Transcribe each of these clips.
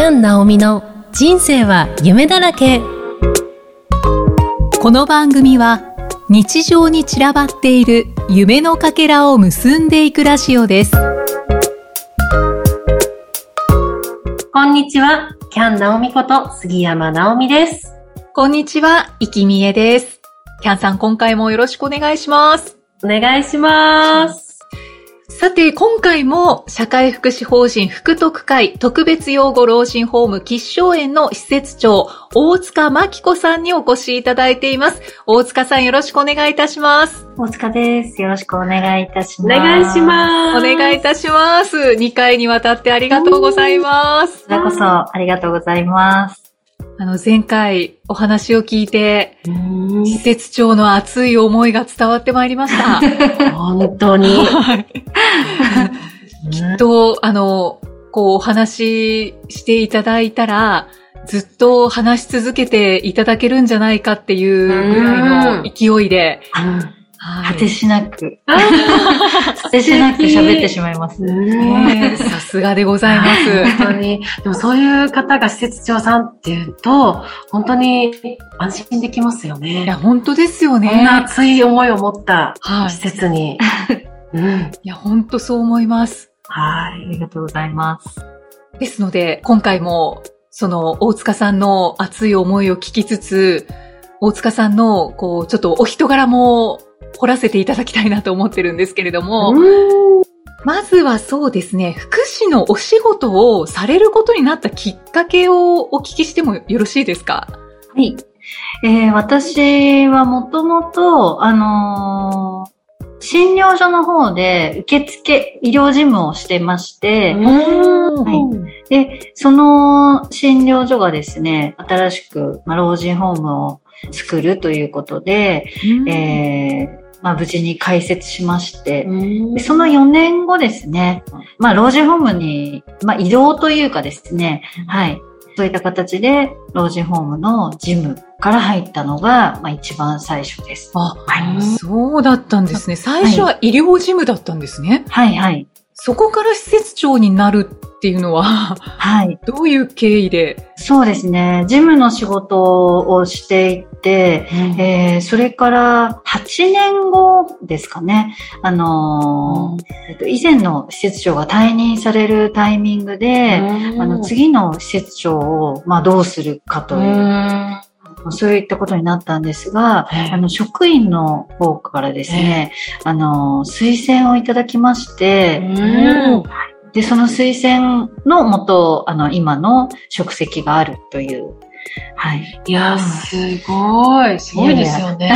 キャン・ナオミの人生は夢だらけ。この番組は日常に散らばっている夢のかけらを結んでいくラジオです。こんにちは、キャン・ナオミこと杉山ナオミです。こんにちは、いきみえです。キャンさん今回もよろしくお願いします。お願いします。さて、今回も社会福祉法人福徳会特別養護老人ホーム吉祥園の施設長、大塚真紀子さんにお越しいただいています。大塚さんよろしくお願いいたします。大塚です。よろしくお願いいたしおます。願いします。お願いいたします。2回にわたってありがとうございますこ。ちらこそありがとうございます。あの、前回お話を聞いて、うん施設長の熱い思いが伝わってまいりました。本当に。はい。きっと、あの、こうお話ししていただいたら、ずっと話し続けていただけるんじゃないかっていうぐらいの勢いで、はい果てしなく、果てしなく喋ってしまいます。さすがでございます。本当に。でもそういう方が施設長さんっていうと、本当に安心できますよいや、ね。本当ですよこんなね。熱い思いを持ったはい。施設に。うん。いや、本当そう思います。はい。ありがとうございます。ですので、今回も、その、大塚さんの熱い思いを聞きつつ、大塚さんの、こう、ちょっとお人柄も掘らせていただきたいなと思ってるんですけれども、うん。まずはそうですね、福祉のお仕事をされることになったきっかけをお聞きしてもよろしいですか？はい。えー私はもともと、あのー診療所の方で受付、医療事務をしてまして、はい。で、その診療所がですね、新しく、まあ、老人ホームを作るということで、えーまあ、無事に開設しまして、でその4年後ですね、まあ、老人ホームに、まあ、移動というかですね、はい。そういった形で、老人ホームの事務から入ったのが、まあ、一番最初です。あ、はいそうだったんですね。最初は医療事務だったんですね。はい、はい。そこから施設長になるっていうのは、はい。どういう経緯で？そうですね。事務の仕事をしていて、えーそれから8年後ですかね。あのーえっと、以前の施設長が退任されるタイミングで、あの、次の施設長を、まあ、どうするかという、そういったことになったんですが、あの、職員の方からですね、あの、推薦をいただきまして、で、その推薦のもと、あの、今の職責があるという、はい。いや、すごい。すごいですよね。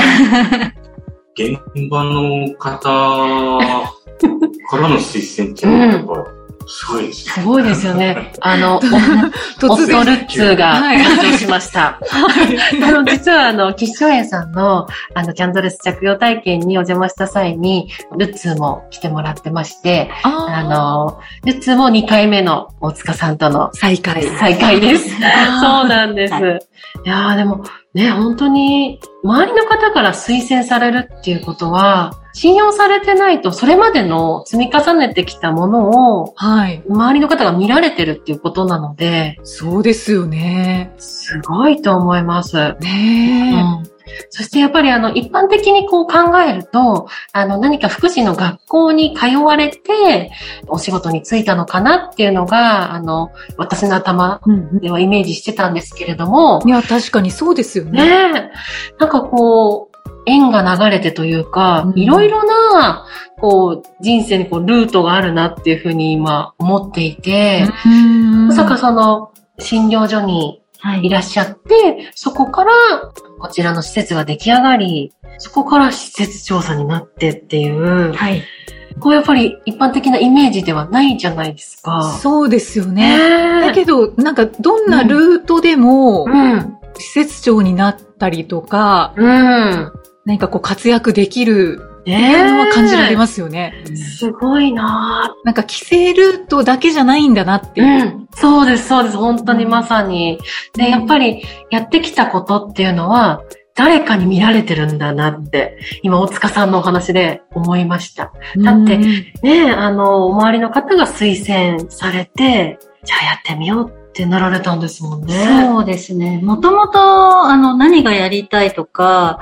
現場の方からの推薦っていうのはすごいですすごいですよね。あの、オ突フトルッツがはい誕生しました。あの、実はあの、吉祥園さんの、あの、キャンドレス着用体験にお邪魔した際に、ルッツーも来てもらってまして、ああの、ルッツーも2回目の大塚さんとの再開。再会です。そうあなんです。はいやーでもね、本当に、周りの方から推薦されるっていうことは、信用されてないと、それまでの積み重ねてきたものを、はい。周りの方が見られてるっていうことなので、そうですよね。すごいと思います。ねえ。うんそしてやっぱりあの一般的にこう考えると、あの何か福祉の学校に通われてお仕事に就いたのかなっていうのが、あの私の頭うんではイメージしてたんですけれども。い、や、確かにそうですよね。ねえ、なんかこう、縁が流れてというかう、ん。いろいろな、こう、人生にこう、ルートがあるなっていうふうに今思っていて、うん。まさかその、診療所にはいらっしゃって、そこからこちらの施設が出来上がり、そこから施設調査になってっていう、はい。こうやっぱり一般的なイメージではないじゃないですか。そうですよね。ねだけど、なんか、どんなルートでも、うん。施設長になったりとか、うん。何かこう活躍できるってねいうのは感じられますよね。すごいななんか、規制ルートだけじゃないんだなってぁ。いう。うん。そうです、そうです。本当にまさに。で、やっぱりやってきたことっていうのは、誰かに見られてるんだなって、今、大塚さんのお話で思いました。だってうんねえ、あの、周りの方が推薦されて、じゃあやってみようっってなられたんですもんね。そうですね。もともと、あの、何がやりたいとか、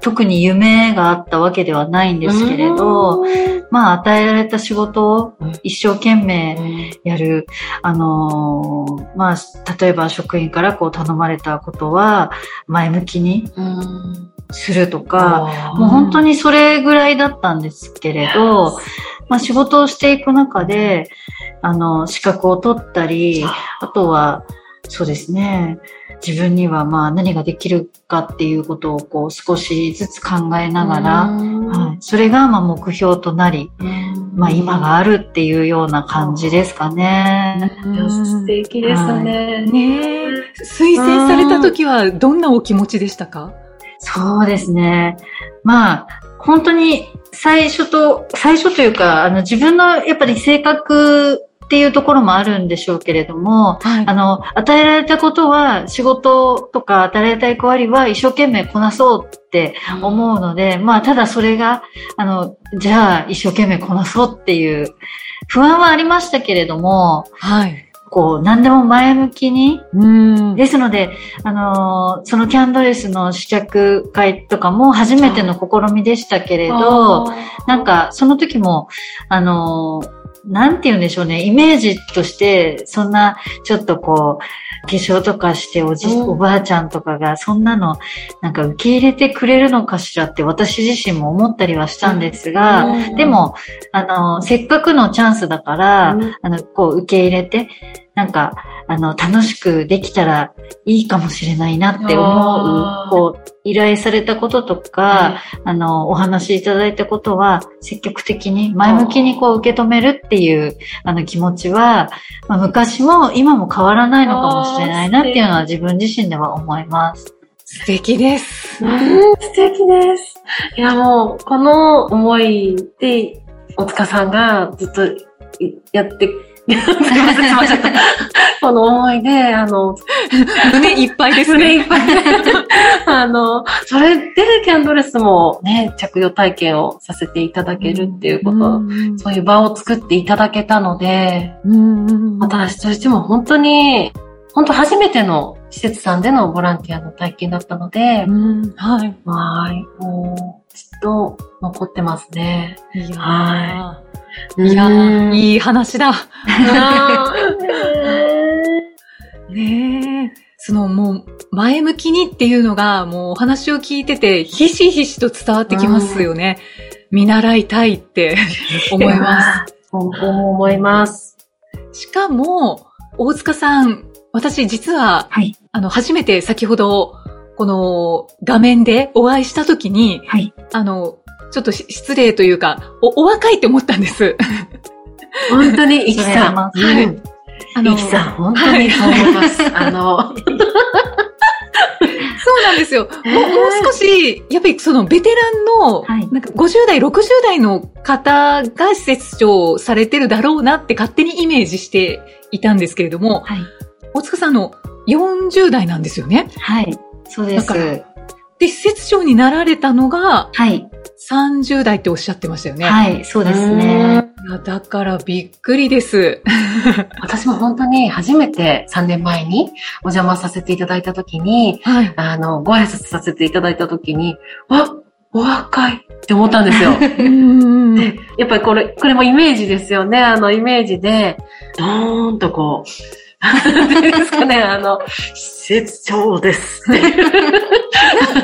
特に夢があったわけではないんですけれど、まあ、与えられた仕事を一生懸命やる。あのーまあ、例えば職員からこう頼まれたことは、前向きにうんするとか、もう本当にそれぐらいだったんですけれど、まあ仕事をしていく中で、あの、資格を取ったり、あとは、そうですね、自分にはまあ何ができるかっていうことをこう少しずつ考えながら、はい、それがまあ目標となり、まあ今があるっていうような感じですかね。素敵ですね。ねえ。推薦された時はどんなお気持ちでしたか？そうですね。まあ、本当に最初と、最初というか、あの自分のやっぱり性格っていうところもあるんでしょうけれども、はいあの、与えられたことは、仕事とか与えられた役割は一生懸命こなそうって思うので、まあ、ただそれが、あの、じゃあ一生懸命こなそうっていう不安はありましたけれども、はい。こう、何でも前向きに、うん。ですので、あのーそのキャンドレスの試着会とかも初めての試みでしたけれど、なんか、その時も、あのーなんて言うんでしょうね、イメージとして、そんな、ちょっとこう、化粧とかしておじ、うん。おばあちゃんとかが、そんなの、なんか受け入れてくれるのかしらって私自身も思ったりはしたんですが、うん。でも、あのーせっかくのチャンスだから、うん。あの、こう受け入れて、なんか、あの、楽しくできたらいいかもしれないなって思う、こう、依頼されたこととか、あの、お話しいただいたことは、積極的に、前向きにこう受け止めるっていう、あの気持ちは、まあ、昔も今も変わらないのかもしれないなっていうのは自分自身では思います。素敵です。うん、素敵です。いや、もう、この思いで、大塚さんがずっといやって、すいません、すいません。この思いで、あの、胸いっぱいですね。それいっぱい。あの、それでキャンドレスもね、着用体験をさせていただけるっていうこと、うんそういう場を作っていただけたので、うん私としても本当に、本当初めての施設さんでのボランティアの体験だったので、うんはい。はい。もう、ずっと残ってますね。いやはーいやいい話だ。あねえ。そのもう前向きにっていうのがもうお話を聞いててひしひしと伝わってきますよね。見習いたいって 思います。す。本当に思います。しかも、大塚さん、私実は、はいあの、初めて先ほど、この画面でお会いしたときに、はい。あの、ちょっとし失礼というか、お、お若いって思ったんです。本当に、イキさん。ははいうんあのイキさん、本当にそう思います。あの、そうなんですよ。もうもう少し、やっぱりそのベテランの、はいなんか50代、60代の方が施設長をされてるだろうなって勝手にイメージしていたんですけれども、はい。大塚さんの40代なんですよね。はい。そうです。だからで、施設長になられたのがはい。30代っておっしゃってましたよね。はい。そうですね。だからびっくりです。私も本当に初めて3年前にお邪魔させていただいたときに、はい。あの、ご挨拶させていただいたときに、わ、お若いって思ったんですよ。うんで、やっぱりこれ、これもイメージですよね。あの、イメージで、ドーンとこう、ですかね、あの、施設長です。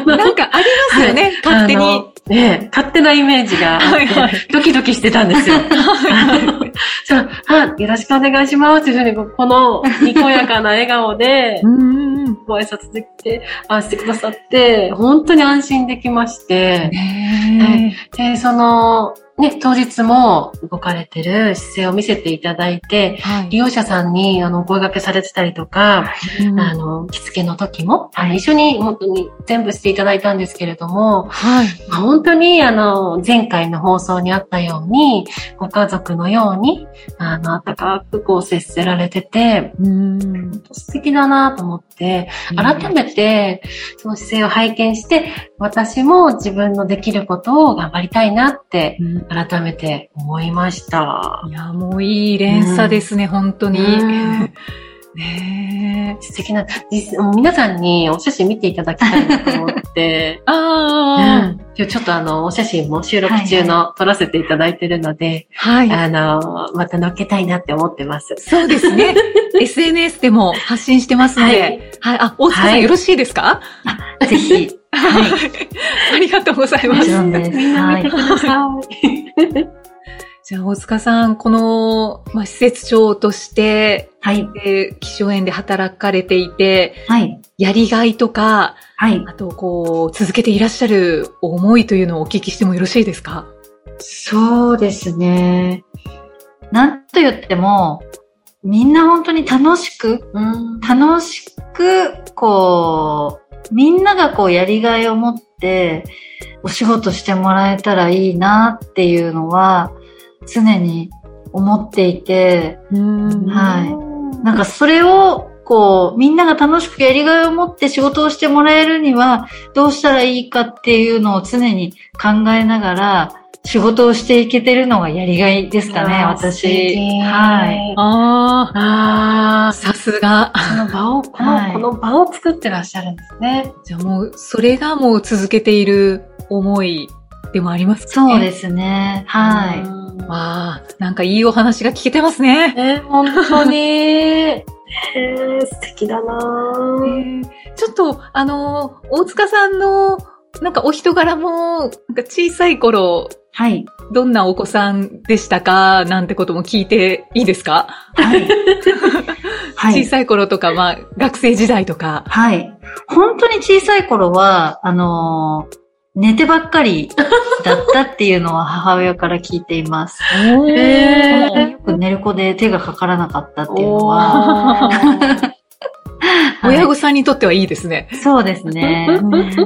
なんかありますよね、勝手に。ね勝手なイメージがはいはい。ドキドキしてたんですよ。あ の そうあよろしくお願いしますというふうに、このにこやかな笑顔でご挨拶できて、あしてくださって、本当に安心できまして、ねで、その、ね、当日も動かれてる姿勢を見せていただいてえ、はい。利用者さんに、あの、お声掛けされてたりとか、うん。あの、着付けの時も、あの、一緒に本当に全部していただいたんですけれども、はい。まあ本当に、あの、前回の放送にあったように、ご家族のように、あの、温かくこう接せられてて、うん素敵だなと思って、改めて、その姿勢を拝見して、私も自分のできることを頑張りたいなって、うん改めて思いました。いや、もういい連鎖ですね、本当に。うんねえ。素敵な、実もう皆さんにお写真見ていただきたいなと思って、あうあ、ん今日ちょっとあの、お写真も収録中の撮らせていただいてるので、はい。あの、また載っけたいなって思ってます。そうですね。SNS でも発信してますので。はい。あ、大塚さん、はいよろしいですか？ぜひ。はい。ありがとうございもます。みんな見てください。じゃあ、大塚さん、この、まあ、施設長として、はい。えー、気象園で働かれていて、はい。やりがいとか、はい。あと、こう、続けていらっしゃる思いというのをお聞きしてもよろしいですか？そうですね。なんと言っても、みんな本当に楽しく、うん楽しく、こう、みんながこうやりがいを持って、お仕事してもらえたらいいなっていうのは、常に思っていて、うんはい。なんかそれを、こう、みんなが楽しくやりがいを持って仕事をしてもらえるには、どうしたらいいかっていうのを常に考えながら、仕事をしていけてるのがやりがいですかね、私。敵はい。ああ、ああ、さすが。その場を、この、はいこの場を作ってらっしゃるんですね。じゃあもう、それがもう続けている思いでもありますかね。そうですね。はい。い。わあ、なんかいいお話が聞けてますね。え、本当に。えー、素敵だなえぁーちょっと、あの、大塚さんの、なんかお人柄も、なんか小さい頃、はい。どんなお子さんでしたか？なんてことも聞いていいですか、はい。はい。小さい頃とか、まあ、学生時代とか。はい。本当に小さい頃は、あのー寝てばっかり だったっていうのは母親から聞いています。へーよく寝る子で手がかからなかったっていうのは、おー 親御さんにとってはいいですね。そうですね。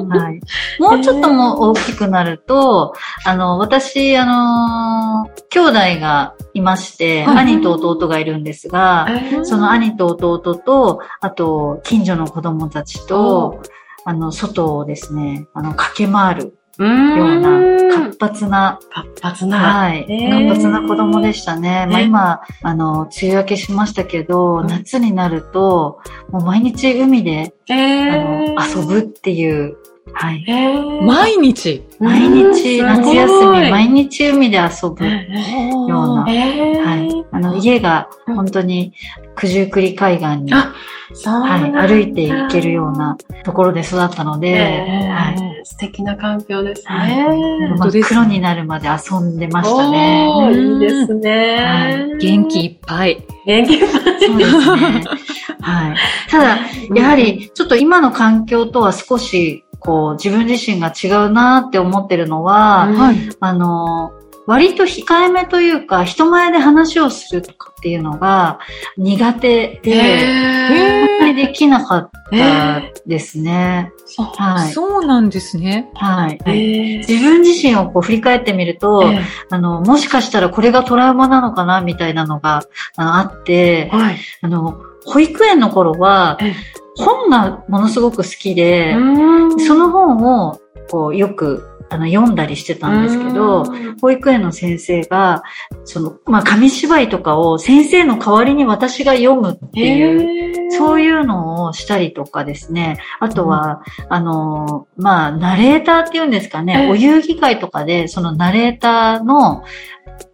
はい。もうちょっともう大きくなると、あの、私、あのー兄弟がいまして、はい兄と弟がいるんですが、その兄と弟と、あと、近所の子供たちと、あの、外をですね、あの、駆け回るうような、ん活発な、活発な。はい、へー。活発な子供でしたね。まあね今、あの、梅雨明けしましたけど、うん。夏になると、もう毎日海で、えあーの、遊ぶっていう、はい。えー毎日？毎日、うん夏休み、毎日海で遊ぶ。えようなーえーはい。あの、家が本当に九十九里海岸に、はい、歩いていけるようなところで育ったので、えーはい。素敵な環境ですはいね。真っ黒になるまで遊んでましたね。いいですはね。元気いっぱい。元気いっぱい。そうですね。はい。ただ、やはり、ちょっと今の環境とは少し、こう、自分自身が違うなって思ってるのは、うんはい。あの、割と控えめというか、人前で話をするとかっていうのが苦手で、えあんまりできなかったですね。あ、はいそうなんですね。はい。ーえー自分自身をこう振り返ってみると、えあの、もしかしたらこれがトラウマなのかなみたいなのがあのあってー、はい。あの、保育園の頃はええ、本がものすごく好きで、うんその本をこうよくあの読んだりしてたんですけど、うん保育園の先生が、その、まあ、紙芝居とかを先生の代わりに私が読むっていう、そういいうのをしたりとかですね。あとは、あの、まあ、ナレーターっていうんですかえね。えお遊戯会とかで、そのナレーターの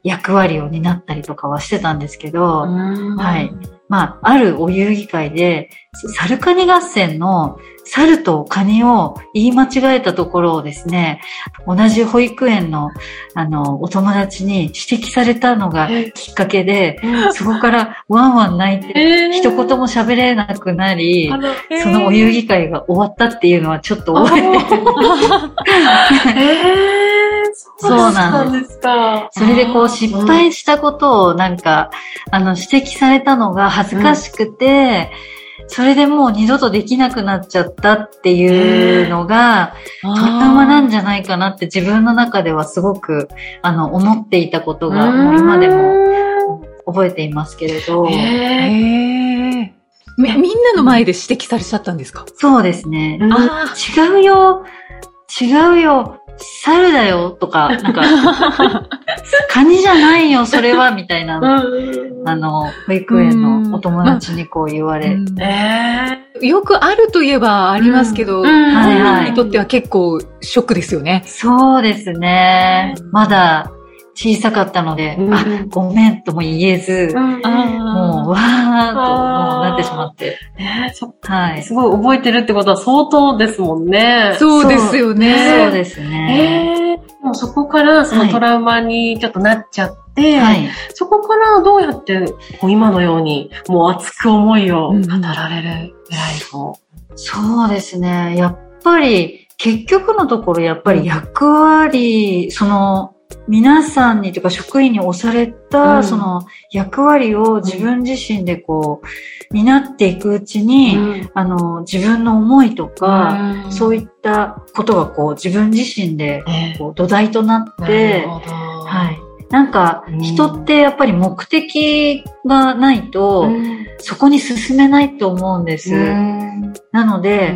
役割を担ったりとかはしてたんですけど、うんはい。まあ、あるお遊戯会で、サルカニ合戦の猿とカニを言い間違えたところをですね、同じ保育園の、あの、お友達に指摘されたのがえ。きっかけで、うん。そこからワンワン泣いて、えー。一言も喋れなくなりそのお遊戯会が終わったっていうのはちょっと覚えてる。えー、そうなんです。ですか。それでこう失敗したことをなんか、あの指摘されたのが恥ずかしくて、それでもう二度とできなくなっちゃったっていうのが、トラウマなんじゃないかなって自分の中ではすごく、あの、思っていたことが、もう今でも覚えていますけれど、へ。み、みんなの前で指摘されちゃったんですか？そうですね。うん。あ違うよ。違うよ猿だよとか、なんか、カニじゃないよ、それは、みたいな、うんあの、保育園のお友達にこう言われ、うん。えよくあるといえばありますけど、うん。うんはい。はいにとっては結構ショックですよね。そうですね。まだ小さかったので、うんあ、ごめんとも言えず、ーうんもう、わーっともうなってしまって。ねそはい。すごい覚えてるってことは相当ですもんね。そうですよね。そうですね。えーもうそこからそのトラウマにちょっとなっちゃって、はい。そこからどうやってこう今のようにもう熱く思いを語られるぐらいこそうですね。やっぱり、結局のところ、やっぱり役割、その、皆さんにというか職員に押されうん。た、その役割を自分自身でこう、担っていくうちう、に、ん。あの、自分の思いとか、うん。そういったことがこう、自分自身で、えーこう、土台となって、はい。なんかうん、人ってやっぱり目的がないと、うん。そこに進めないと思うんです。うん。なので、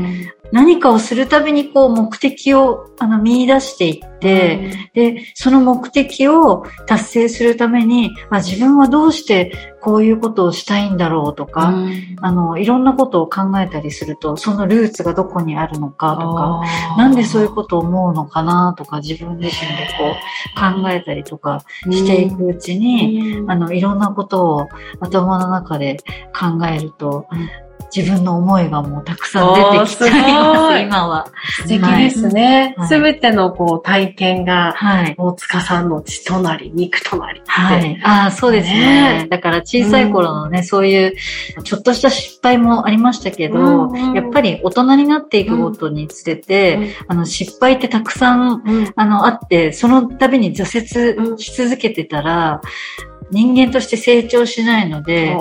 何かをするたびにこう目的をあの見出していって、で、その目的を達成するために、まあ、自分はどうしてこういうことをしたいんだろうとか、うん。あの、いろんなことを考えたりすると、そのルーツがどこにあるのかとか、なんでそういうことを思うのかなとか、自分自身でこう考えたりとかしていくうちに、うん。あの、いろんなことを頭の中で考えると、うん自分の思いがもうたくさん出てきちゃいます、い今は。素敵ですねはい。すべ、てのこう体験が、はい。大塚さんの血となり、肉となりって。はい。ああ、そうですねねだから小さい頃のね、そういう、ちょっとした失敗もありましたけど、うんうんやっぱり大人になっていくごとにつれて、あの、失敗ってたくさん、うんあの、あって、その度に挫折し続けてたら、人間として成長しないので、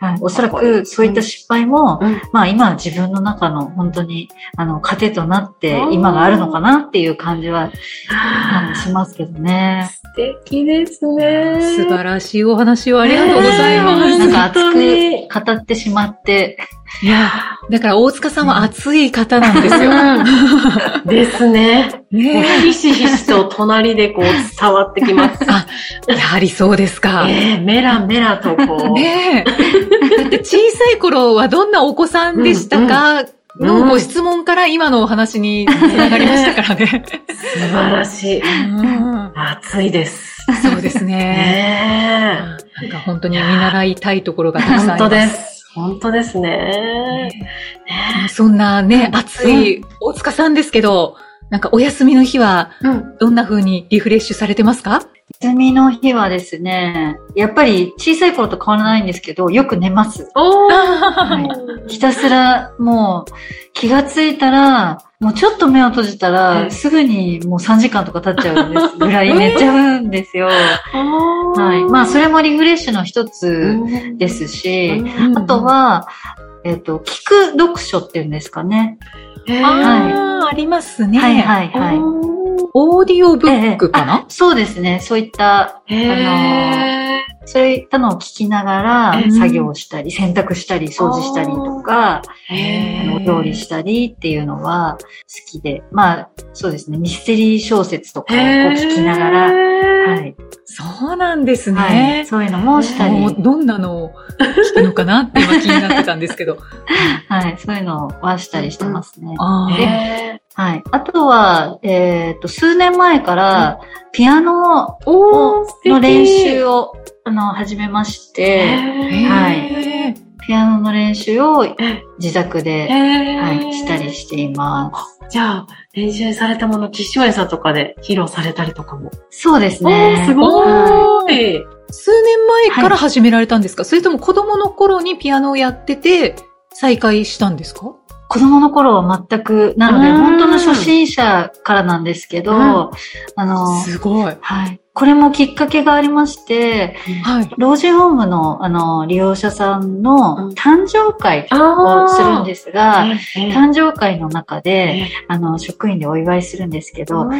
はい、おそらくそういった失敗も、うんまあ今自分の中の本当にあの糧となってうん今があるのかなっていう感じはしますけどね。素敵ですね。素晴らしいお話をありがとうございます。なんか熱く語ってしまって、いや、だから大塚さんは熱い方なんですよ。うん ですね。ねひしひしと隣でこう伝わってきます。あ、やはりそうですか。ええメラメラとこう。ねえ。だって小さい頃はどんなお子さんでしたか、うんのご質問から今のお話につながりましたからね？素晴らしい。うん熱いです。そうですね。ねなんか本当に見習いたいところえ。がたくさんあ本当りま。ですす。本当ですね。そんなね、熱い大塚さんですけど、なんかお休みの日はうん。どんな風にリフレッシュされてますか？休みの日はですね、やっぱり小さい頃と変わらないんですけど、よく寝ます。はいひたすらもう気がついたら、もうちょっと目を閉じたうら、んすぐにもう3時間とか経っちゃうんですぐらい寝ちゃうんですよ。はい。まあ、それもリフレッシュの一つですし、あとは、えっ、と、聞く読書っていうんですかね。へー、ああ、ありますね。はいはいはい。オーディオブックかな、そうですね。そういった、へそういったのを聞きながらうん作業したり、洗濯したり、掃除したりとか、あのお料理したりっていうのは好きで、まあ、そうですね。ミステリー小説とかを聞きながら、はい。そうなんですね。はい。そういうのもしたり、どんなのを聞くのかなって今気になってたんですけど。はい。そういうのはしたりしてますね。あーへはい。あとは、えっ、と、数年前から、ピアノーおー、素敵の練習を、あの、始めまして、へーピアノの練習を自宅で、はい、したりしています。じゃあ、練習されたもの、吉祥園さんとかで披露されたりとかも？そうですおね。ー、すごい。数年前から始められたんですか、それとも子供の頃にピアノをやってて再開したんですか？子供の頃は全く、なので、うん本当の初心者からなんですけど、うんあの、すごい。はい。これもきっかけがありまして、はい。老人ホームの、あの、利用者さんうんの誕生会あをするんですが、す。誕生会の中で、あの、職員でお祝いするんですけど、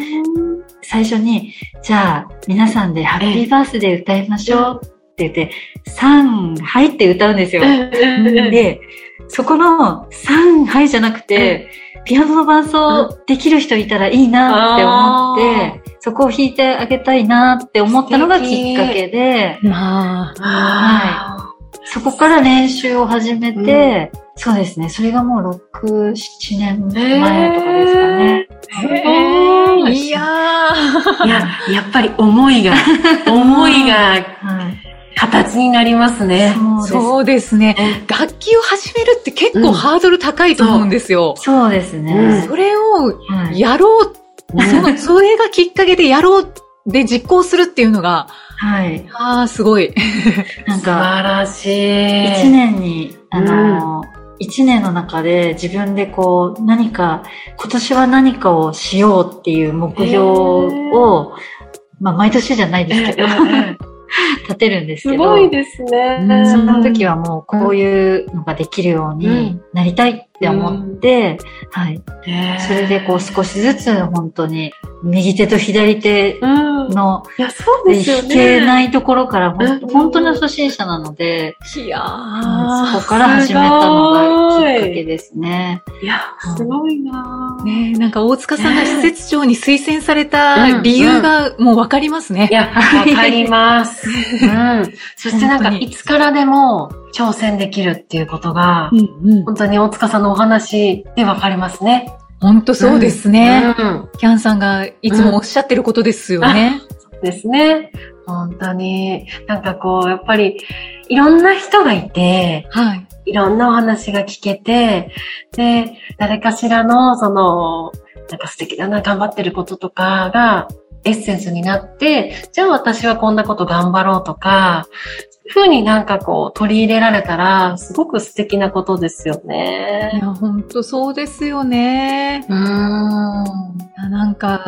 最初に、じゃあ、皆さんでハッピーバースデー歌いましょうって言って、3、はいって歌うんですよ。で、で、そこの3、はいじゃなくて、ピアノの伴奏できる人いたらいいなって思って、そこを弾いてあげたいなって思ったのがきっかけで、まあ、はそこから練習を始めて、そうですね、それがもう6、7年前とかですかね。へー。い。や。いや、やっぱり思いが、思いがはい。形になりますね。そうですね。楽器を始めるって結構ハードル高いと思うんですよ。そうですね。うんそれをはいやろう、ねその、それがきっかけでやろうで実行するっていうのが、はい。ああ、すごい。なん素か、晴らしい。一年に、あの、一年の中で自分でこう、何か、今年は何かをしようっていう目標を、まあ、毎年じゃないですけど、立てるんですけど、すごいですね。うん。その時はもうこういうのができるようになりたいって思って、はい。ねそれでこう少しずつ本当に右手と左手うん。のいや、そうですよね。弾けないところからうん本当の初心者なので、いやはいそーこから始めたのがきっかけですね。いや、すごいなぁねえなんか大塚さんが施設長に推薦された理由がもうわかりますねい。や、わかります。うん。そしてなんか、いつからでも挑戦できるっていうことが、うんうん本当に大塚さんのお話でわかりますね。本当そうですね。うん。キャンさんがいつもおっしゃってることですよね。ですね。本当に。なんかこう、やっぱり、いろんな人がいて、はい。いろんなお話が聞けて、で、誰かしらの、その、なんか素敵だな、頑張ってることとかが、エッセンスになって、じゃあ私はこんなこと頑張ろうとか、ふうになんかこう取り入れられたら、すごく素敵なことですよいね。や、本当そうですよね。うーん。なんか、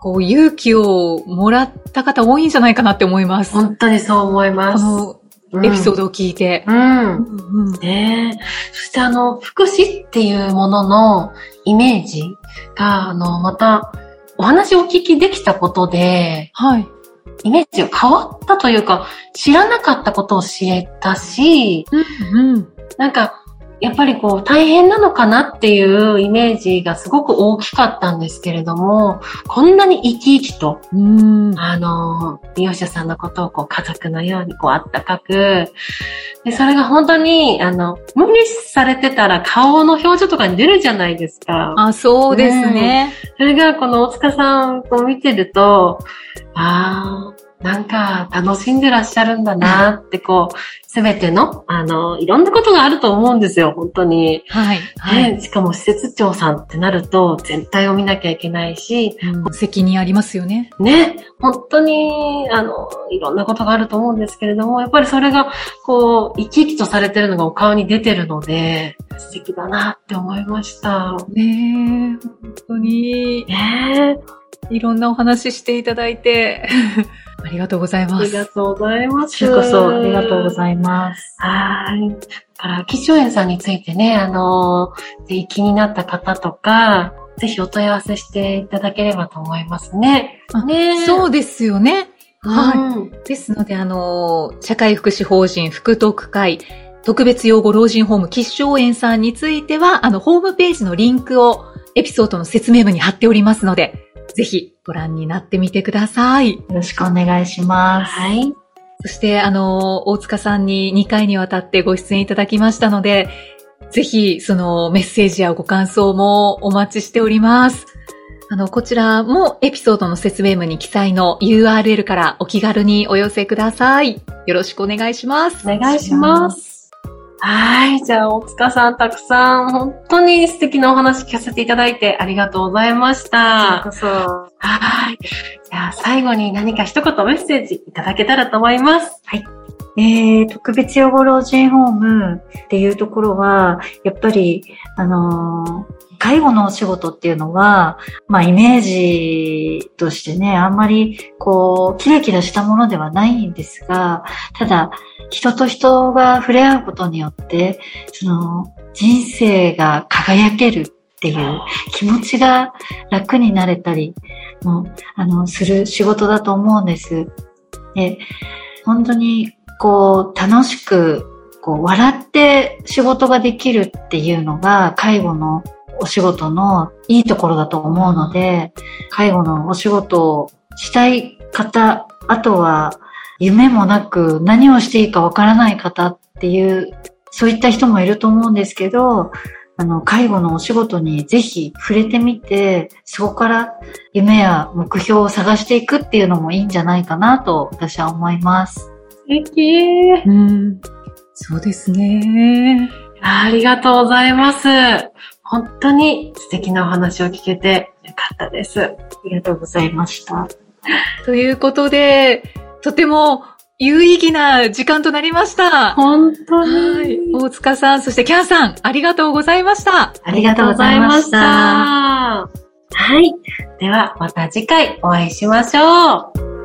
こう、勇気をもらった方多いんじゃないかなって思います。こ本当にそう思います。のエピソード。ドを聞いて。うん。うんうんねえ。そしてあの、福祉っていうもののイメージが、あの、また、お話をお聞きできたことで、はい。イメージが変わったというか、知らなかったことを知れたし、うん。なんか、やっぱりこう、大変なのかなっていうイメージがすごく大きかったんですけれども、こんなに生き生きと、うん。あの、利用者さんのことをこう家族のようにこうあったかく、で、それが本当に、あの、無理されてたら顔の表情とかに出るじゃないですか。あ、そうですね。それがこの大塚さんを見てると、ああ、なんか楽しんでらっしゃるんだなってこう、すべての、あの、いろんなことがあると思うんですよ、本当に。はい。はい。ね、しかも施設長さんってなると全体を見なきゃいけないし、うん責任ありますよね。ね、本当に、あの、いろんなことがあると思うんですけれども、やっぱりそれが、こう、生き生きとされてるのがお顔に出てるので、素敵だなって思いました。ねえ、本当に、ねいろんなお話していただいて、ありがとうございあります。がとうございます。こちらこそありがとうございます。はい。だから、気象園さんについてね、あの、ぜひ気になった方とか、ぜひお問い合わせしていただければと思いますね。あねそうですよね。はい。い。ですので、あの、社会福祉法人福徳会特別養護老人ホーム吉祥園さんについては、あの、ホームページのリンクをエピソードの説明文に貼っておりますので、ぜひご覧になってみてください。よろしくお願いします。はい。そして、あの、大塚さんに2回にわたってご出演いただきましたので、ぜひ、そのメッセージやご感想もお待ちしております。あの、こちらもエピソードの説明文に記載の URL からお気軽にお寄せください。よろしくお願いします。お願いします。はい。じゃあ、大塚さん、たくさん、本当に素敵なお話聞かせていただいてありがとうございました。こそ。はい。じゃあ、最後に何か一言メッセージいただけたらと思います。えー、特別養護老人ホームっていうところは、やっぱり、あのー介護のお仕事っていうのは、まあ、イメージとしてね、あんまり、こう、キラキラしたものではないんですが、ただ、人と人が触れ合うことによって、その、人生が輝けるっていう気持ちが楽になれたりも、あの、する仕事だと思うんです。で、本当に、こう、楽しくこう、笑って仕事ができるっていうのが、介護のお仕事のいいところだと思うので、介護のお仕事をしたい方、あとは夢もなく何をしていいかわからない方っていう、そういった人もいると思うんですけど、あの、介護のお仕事にぜひ触れてみて、そこから夢や目標を探していくっていうのもいいんじゃないかなと私は思います。素敵。うん。そうですね。ありがとうございます。本当に素敵なお話を聞けてよかったです。ありがとうございました。ということで、とても有意義な時間となりました。本当はい。大塚さん、そしてキャンさん、ありがとうございました。ありがとうございました。はい。では、また次回お会いしましょう。